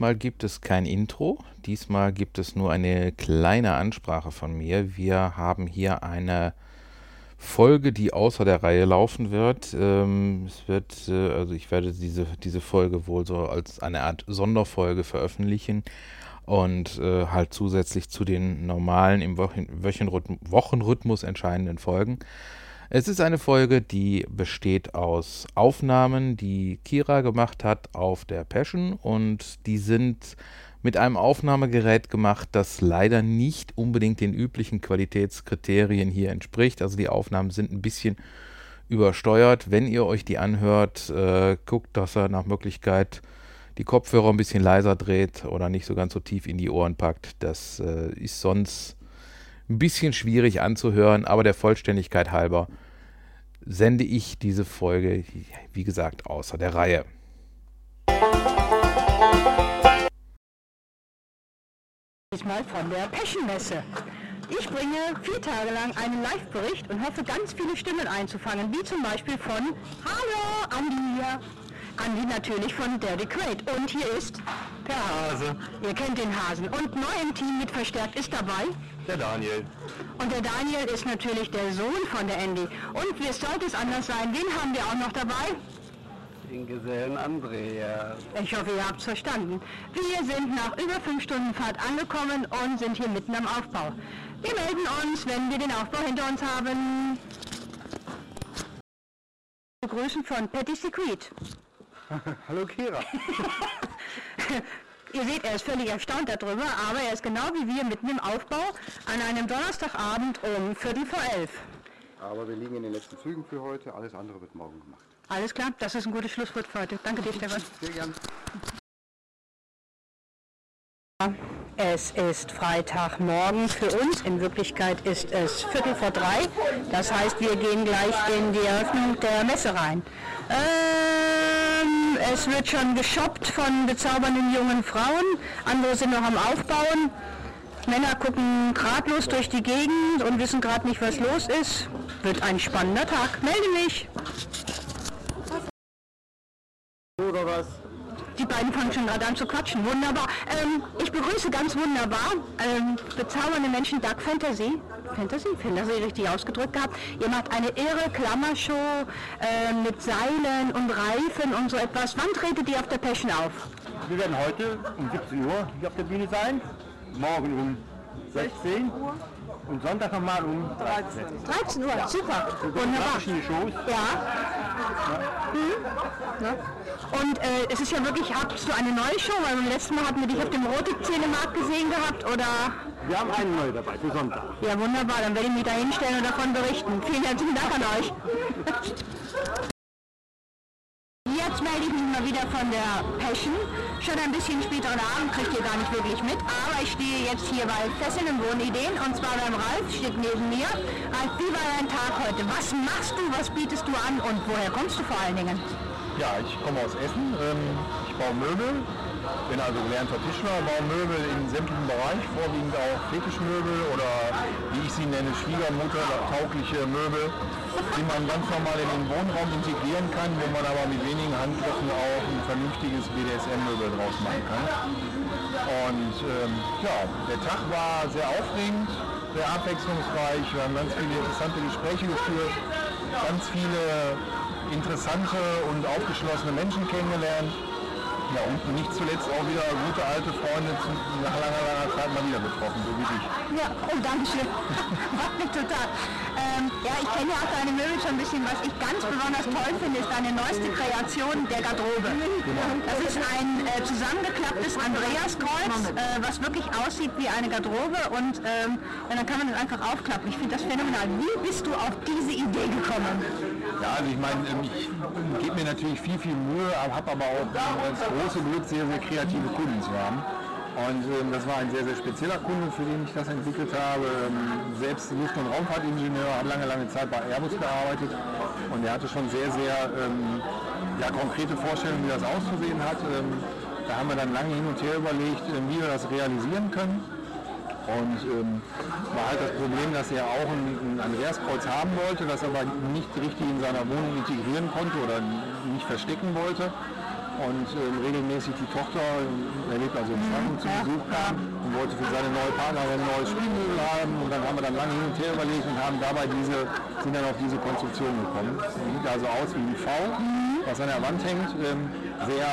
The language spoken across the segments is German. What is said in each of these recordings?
Diesmal gibt es kein Intro, diesmal gibt es nur eine kleine Ansprache von mir. Wir haben hier eine Folge, die außer der Reihe laufen wird. Ähm, es wird, äh, also ich werde diese, diese Folge wohl so als eine Art Sonderfolge veröffentlichen und äh, halt zusätzlich zu den normalen im Wochen Wochenrhythmus entscheidenden Folgen. Es ist eine Folge, die besteht aus Aufnahmen, die Kira gemacht hat auf der Passion und die sind mit einem Aufnahmegerät gemacht, das leider nicht unbedingt den üblichen Qualitätskriterien hier entspricht. Also die Aufnahmen sind ein bisschen übersteuert. Wenn ihr euch die anhört, äh, guckt, dass er nach Möglichkeit die Kopfhörer ein bisschen leiser dreht oder nicht so ganz so tief in die Ohren packt. Das äh, ist sonst ein bisschen schwierig anzuhören, aber der Vollständigkeit halber sende ich diese Folge, wie gesagt, außer der Reihe. Diesmal von der Peschenmesse. Ich bringe vier Tage lang einen Live-Bericht und hoffe, ganz viele Stimmen einzufangen, wie zum Beispiel von Hallo, Andi. Andi natürlich von Daddy Crate. Und hier ist der Hase. Ihr kennt den Hasen. Und neu im Team mit verstärkt ist dabei der Daniel. Und der Daniel ist natürlich der Sohn von der Andy. Und wie sollte es anders sein? Wen haben wir auch noch dabei? Den Gesellen Andreas. Ich hoffe, ihr habt es verstanden. Wir sind nach über fünf Stunden Fahrt angekommen und sind hier mitten am Aufbau. Wir melden uns, wenn wir den Aufbau hinter uns haben. Begrüßen von Patty Secret. Hallo Kira. Ihr seht, er ist völlig erstaunt darüber, aber er ist genau wie wir mitten im Aufbau an einem Donnerstagabend um Viertel vor elf. Aber wir liegen in den letzten Zügen für heute. Alles andere wird morgen gemacht. Alles klar, das ist ein gutes Schlusswort für heute. Danke dir, Stefan. Sehr gern. Es ist Freitagmorgen für uns. In Wirklichkeit ist es Viertel vor drei. Das heißt, wir gehen gleich in die Eröffnung der Messe rein. Ähm, es wird schon geshoppt von bezaubernden jungen Frauen. Andere sind noch am Aufbauen. Männer gucken ratlos durch die Gegend und wissen gerade nicht, was los ist. Wird ein spannender Tag. Melde mich. Oder was? Die gerade an zu quatschen. Wunderbar. Ähm, ich begrüße ganz wunderbar ähm, bezaubernde Menschen Dark Fantasy. Fantasy? Fantasy richtig ausgedrückt gehabt. Ihr macht eine irre Klammershow äh, mit Seilen und Reifen und so etwas. Wann tretet ihr auf der Passion auf? Wir werden heute um 17 Uhr hier auf der Bühne sein. Morgen um 16 Uhr. Und Sonntag nochmal um 13. 13 Uhr, ja. super. Wunderbar. Shows. Ja. ja. Hm. ja. Und äh, es ist ja wirklich, hast du eine neue Show? Weil beim letzten Mal hatten wir dich auf dem Rote-Zähnemarkt gesehen gehabt, oder? Wir haben eine neue dabei, für Sonntag. Ja, wunderbar. Dann werde ich mich da hinstellen und davon berichten. Vielen herzlichen Dank an euch. Jetzt melde ich mich mal wieder von der Passion. Schon ein bisschen späteren Abend kriegt ihr gar nicht wirklich mit, aber ich stehe jetzt hier bei Fesseln und Wohnideen und zwar beim Ralf, steht neben mir. Ralf, wie war dein Tag heute? Was machst du, was bietest du an und woher kommst du vor allen Dingen? Ja, ich komme aus Essen. Ähm, ich baue Möbel, bin also gelernter Tischler, baue Möbel in sämtlichen Bereichen, vorwiegend auch Fetischmöbel oder wie ich sie nenne, Schwiegermutter taugliche Möbel, die man ganz normal in den Wohnraum integrieren kann, wo man aber mit wenigen Handgriffen auch ein vernünftiges BDSM-Möbel draus machen kann. Und ähm, ja, der Tag war sehr aufregend, sehr abwechslungsreich. Wir haben ganz viele interessante Gespräche geführt, ganz viele interessante und aufgeschlossene Menschen kennengelernt. Ja, und nicht zuletzt auch wieder gute alte Freunde nach langer, langer Zeit mal wieder getroffen, so wie dich. Ja, oh, danke schön. Total. Ähm, ja, ich kenne ja auch deine Möbel schon ein bisschen. Was ich ganz besonders toll finde, ist deine neueste Kreation, der Garderobe. Genau. Das ist ein äh, zusammengeklapptes Andreaskreuz, äh, was wirklich aussieht wie eine Garderobe und ähm, dann kann man das einfach aufklappen. Ich finde das phänomenal. Wie bist du auf diese Idee gekommen? Ja, also ich meine, ähm, ich gebe mir natürlich viel, viel Mühe, habe aber auch das große Glück, sehr, sehr kreative Kunden zu haben. Und ähm, das war ein sehr, sehr spezieller Kunde, für den ich das entwickelt habe. Ähm, selbst Luft- und Raumfahrtingenieur, hat lange, lange Zeit bei Airbus gearbeitet und er hatte schon sehr, sehr ähm, ja, konkrete Vorstellungen, wie das auszusehen hat. Ähm, da haben wir dann lange hin und her überlegt, äh, wie wir das realisieren können. Und ähm, war halt das Problem, dass er auch ein, ein Andreaskreuz haben wollte, das aber nicht richtig in seiner Wohnung integrieren konnte oder nicht verstecken wollte. und ähm, regelmäßig die Tochter, er lebt also in Frankfurt, zu Besuch kam und wollte für seine neue Partnerin ein neues Spielmöbel haben und dann haben wir dann lange hin und her überlegt und haben dabei diese, sind dann auf diese Konstruktion gekommen. Sieht also aus wie ein V, was an der Wand hängt, ähm, sehr,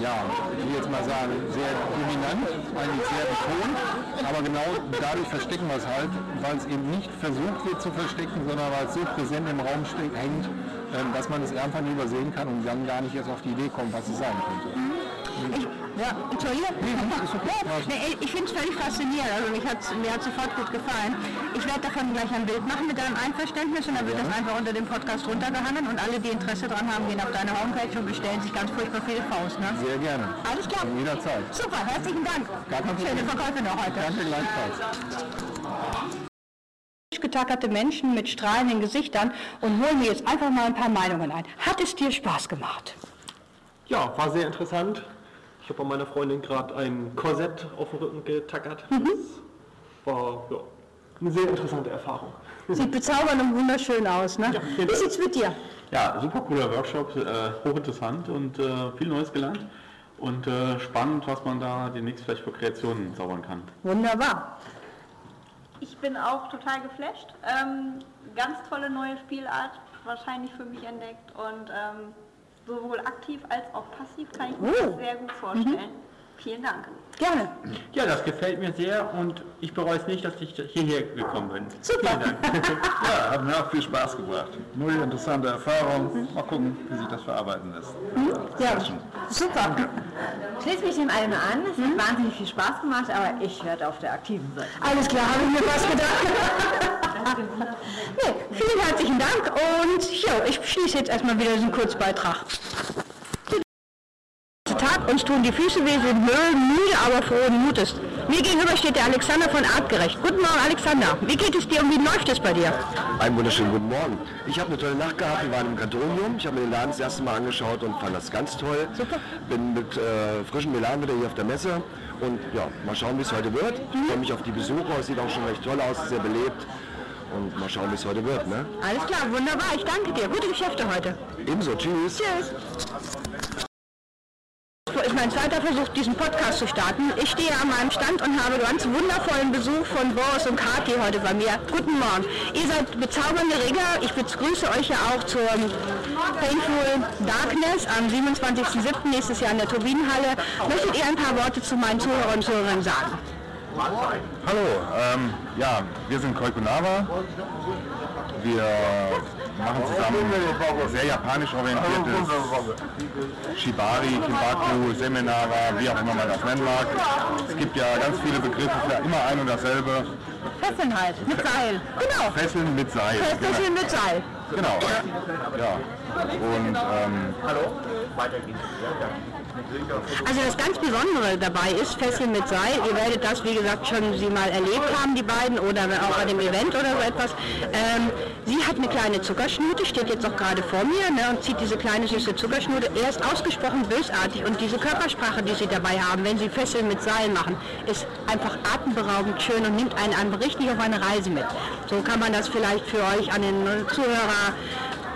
ja, ich will jetzt mal sagen, sehr dominant, eigentlich sehr betont, aber genau dadurch verstecken wir es halt, weil es eben nicht versucht wird zu verstecken, sondern weil es so präsent im Raum hängt, ähm, dass man es einfach nicht übersehen kann und dann gar nicht erst auf die Idee kommt, was es sein könnte. Ich, ja, Entschuldigung. Nee, ich finde es völlig faszinierend. Also mich hat's, mir hat sofort gut gefallen. Ich werde davon gleich ein Bild machen mit deinem Einverständnis und dann wird das einfach unter dem Podcast runtergehangen und alle, die Interesse dran haben, gehen auf deine Homepage und bestellen sich ganz furchtbar viele Faust. Ne? Sehr gerne. Alles klar. Jederzeit. Super, herzlichen Dank. Gar kein Schöne. Verkäufe noch heute. Danke gleichfalls. getackerte Menschen mit strahlenden Gesichtern und holen mir jetzt einfach mal ein paar Meinungen ein. Hat es dir Spaß gemacht? Ja, war sehr interessant. Ich habe bei meiner Freundin gerade ein Korsett auf den Rücken getackert. Das war ja, eine sehr interessante Erfahrung. Sieht bezaubernd und wunderschön aus, ne? vielen Wie sieht's mit dir? Ja, super cooler Workshop, äh, hochinteressant und äh, viel Neues gelernt. Und äh, spannend, was man da demnächst vielleicht für Kreationen zaubern kann. Wunderbar. Ich bin auch total geflasht. Ähm, ganz tolle neue Spielart, wahrscheinlich für mich entdeckt und ähm, sowohl aktiv als auch passiv kann ich mir Oh. das sehr gut vorstellen. Vielen Dank. Gerne. Ja, das gefällt mir sehr und ich bereue es nicht, dass ich hierher gekommen bin. Super. Vielen Dank. Ja, hat mir auch viel Spaß gebracht. Null interessante Erfahrung. Mal gucken, wie sich das verarbeiten lässt. Ja, super. Schließe mich dem allen an. Es hat wahnsinnig viel Spaß gemacht, aber ich werde auf der aktiven Seite. Alles klar, habe ich mir fast gedacht. herzlichen Dank und jo, ich schließe jetzt erstmal wieder diesen Kurzbeitrag. Tag, uns tun die Füße weh, sind müde, aber frohen Mutes. Mir gegenüber steht der Alexander von Artgerecht. Guten Morgen, Alexander. Wie geht es dir und wie läuft es bei dir? Einen wunderschönen guten Morgen. Ich habe eine tolle Nacht gehabt. Wir waren im Kantonium. Ich habe mir den Laden das erste Mal angeschaut und fand das ganz toll. Super. Bin mit äh, frischem Elan wieder hier auf der Messe. Und ja, mal schauen, wie es heute wird. Ich freue mich auf die Besucher. Es sieht auch schon recht toll aus, sehr belebt. Und mal schauen, wie es heute wird. Ne? Alles klar, wunderbar. Ich danke dir. Gute Geschäfte heute. Ebenso. Tschüss. Tschüss. So ist mein zweiter Versuch, diesen Podcast zu starten. Ich stehe an meinem Stand und habe ganz wundervollen Besuch von Boris und Kathi heute bei mir. Guten Morgen. Ihr seid bezaubernde Rigger. Ich begrüße euch ja auch zur Painful Darkness am 27.07. nächstes Jahr in der Turbinenhalle. Möchtet ihr ein paar Worte zu meinen Zuhörern und Zuhörern sagen? Hallo, ähm, ja, wir sind Koikunava. Wir machen zusammen sehr japanisch orientiertes Shibari, Kimbaku, Seminara, wie auch immer man das nennen mag. Es gibt ja ganz viele Begriffe für immer ein und dasselbe. Fesseln halt, mit Seil. Genau. Fesseln mit Seil. Genau. Fesseln mit Seil. genau. Ja. Und ähm, Also das ganz Besondere dabei ist Fesseln mit Seil. Ihr werdet das, wie gesagt, schon sie mal erlebt haben, die beiden, oder auch bei dem Event oder so etwas. Ähm, sie hat eine kleine Zuckerschnute, steht jetzt auch gerade vor mir ne, und zieht diese kleine süße Zuckerschnute. Er ist ausgesprochen bösartig und diese Körpersprache, die sie dabei haben, wenn sie Fesseln mit Seil machen, ist einfach atemberaubend schön und nimmt einen an richtig auf eine Reise mit. So kann man das vielleicht für euch an den Zuhörer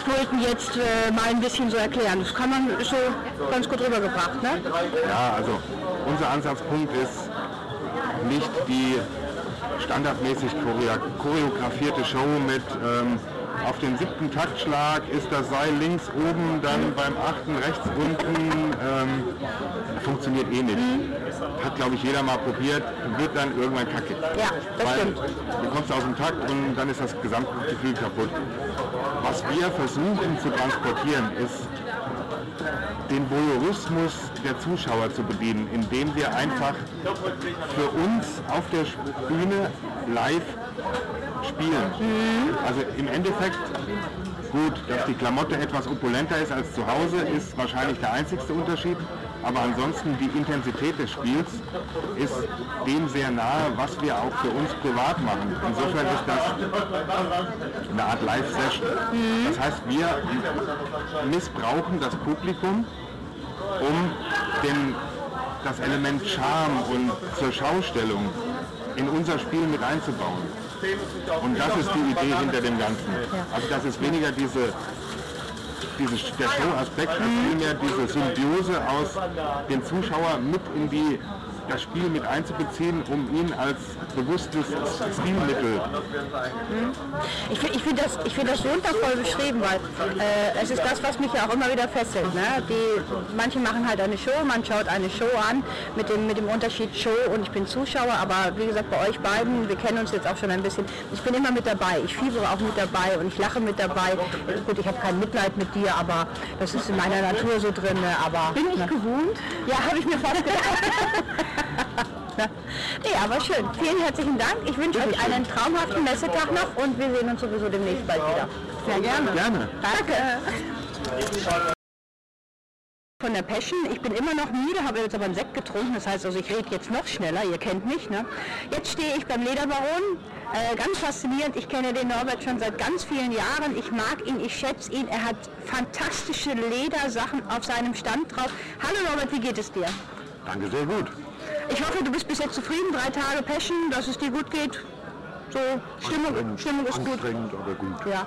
Pulten jetzt äh, mal ein bisschen so erklären. Das kann man so ganz gut rübergebracht, ne? Ja, also unser Ansatzpunkt ist nicht die standardmäßig choreo- choreografierte Show mit ähm, auf den siebten Taktschlag ist das Seil links oben, dann beim achten rechts unten. Ähm, funktioniert eh nicht. Hat glaube ich jeder mal probiert, wird dann irgendwann kacke. Ja, das Weil stimmt. du kommst aus dem Takt und dann ist das Gesamtgefühl kaputt. Was wir versuchen zu transportieren ist den Voyeurismus der Zuschauer zu bedienen, indem wir einfach für uns auf der Bühne live spielen. Also im Endeffekt, gut, dass die Klamotte etwas opulenter ist als zu Hause, ist wahrscheinlich der einzigste Unterschied. Aber ansonsten die Intensität des Spiels ist dem sehr nahe, was wir auch für uns privat machen. Insofern ist das eine Art Live-Session. Das heißt, wir missbrauchen das Publikum, um den, das Element Charme und zur Schaustellung in unser Spiel mit einzubauen. Und das ist die Idee hinter dem Ganzen. Also das ist weniger diese dieses, der Show-Aspekt, als vielmehr diese Symbiose aus dem Zuschauer mit in die das Spiel mit einzubeziehen, um ihn als bewusstes Stilmittel. Ich finde ich find das, ich find das wundervoll beschrieben, weil äh, es ist das, was mich ja auch immer wieder fesselt. Ne? Die, manche machen halt eine Show, man schaut eine Show an mit dem, mit dem Unterschied Show und ich bin Zuschauer, aber wie gesagt, bei euch beiden, wir kennen uns jetzt auch schon ein bisschen, ich bin immer mit dabei, ich fiebere auch mit dabei und ich lache mit dabei. Gut, ich habe kein Mitleid mit dir, aber das ist in meiner Natur so drin. Ne? Aber, Bin ich ne? gewohnt? Ja, habe ich mir fast gedacht. nee, aber schön. Vielen herzlichen Dank. Ich wünsche euch einen traumhaften Messetag noch und wir sehen uns sowieso demnächst bald wieder. Sehr gerne. Gerne. Danke. Von der Passion. Ich bin immer noch müde, habe jetzt aber einen Sekt getrunken. Das heißt also, ich rede jetzt noch schneller. Ihr kennt mich. Ne? Jetzt stehe ich beim Lederbaron. Äh, ganz faszinierend. Ich kenne den Norbert schon seit ganz vielen Jahren. Ich mag ihn, ich schätze ihn. Er hat fantastische Ledersachen auf seinem Stand drauf. Hallo Norbert, wie geht es dir? Danke, sehr gut. Ich hoffe, du bist bis jetzt zufrieden. Drei Tage Passion, dass es dir gut geht. So, Stimmung, Stimmung ist gut. aber gut. Ja.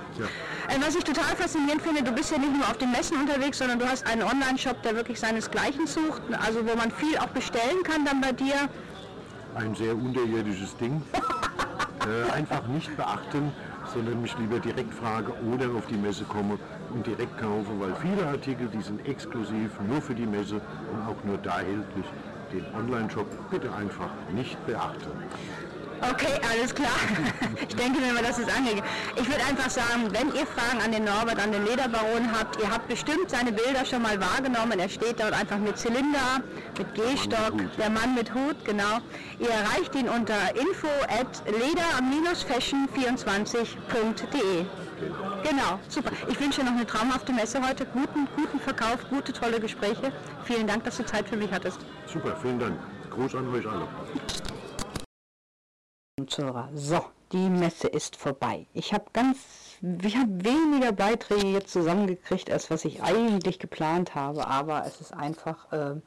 Äh, Was ich total faszinierend finde, du bist ja nicht nur auf den Messen unterwegs, sondern du hast einen Online-Shop, der wirklich seinesgleichen sucht, also wo man viel auch bestellen kann dann bei dir. Ein sehr unterirdisches Ding. äh, einfach nicht beachten, sondern mich lieber direkt frage oder auf die Messe komme und direkt kaufe, weil viele Artikel, die sind exklusiv nur für die Messe und auch nur da erhältlich. Den Online-Shop bitte einfach nicht beachten. Okay, alles klar. Ich denke mir mal, das ist angegangen. Ich würde einfach sagen, wenn ihr Fragen an den Norbert, an den Lederbaron habt, ihr habt bestimmt seine Bilder schon mal wahrgenommen. Er steht dort einfach mit Zylinder, mit Gehstock, der Mann mit Hut, genau. Ihr erreicht ihn unter info at leder-fashion24.de. Genau, super. Ich wünsche dir noch eine traumhafte Messe heute, guten, guten Verkauf, gute, tolle Gespräche. Vielen Dank, dass du Zeit für mich hattest. Super, vielen Dank. Gruß an euch alle. Zuhörer. So, die Messe ist vorbei. Ich habe ganz, ich habe weniger Beiträge jetzt zusammengekriegt, als was ich eigentlich geplant habe, aber es ist einfach, ähm,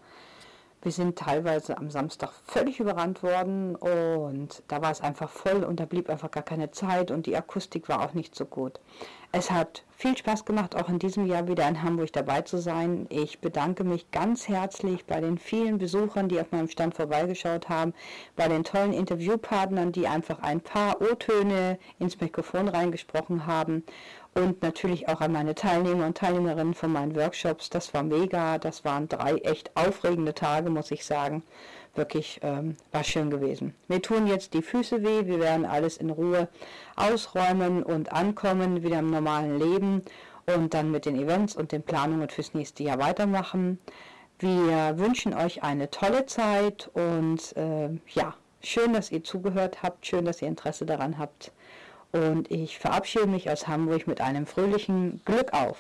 wir sind teilweise am Samstag völlig überrannt worden und da war es einfach voll und da blieb einfach gar keine Zeit und die Akustik war auch nicht so gut. Es hat viel Spaß gemacht, auch in diesem Jahr wieder in Hamburg dabei zu sein. Ich bedanke mich ganz herzlich bei den vielen Besuchern, die auf meinem Stand vorbeigeschaut haben, bei den tollen Interviewpartnern, die einfach ein paar O-Töne ins Mikrofon reingesprochen haben und natürlich auch an meine Teilnehmer und Teilnehmerinnen von meinen Workshops. Das war mega, das waren drei echt aufregende Tage, muss ich sagen. Wirklich ähm, war schön gewesen. Mir tun jetzt die Füße weh, wir werden alles in Ruhe ausräumen und ankommen, wieder im normalen Leben und dann mit den Events und den Planungen fürs nächste Jahr weitermachen. Wir wünschen euch eine tolle Zeit und äh, ja, schön, dass ihr zugehört habt, schön, dass ihr Interesse daran habt. Und ich verabschiede mich aus Hamburg mit einem fröhlichen Glück auf.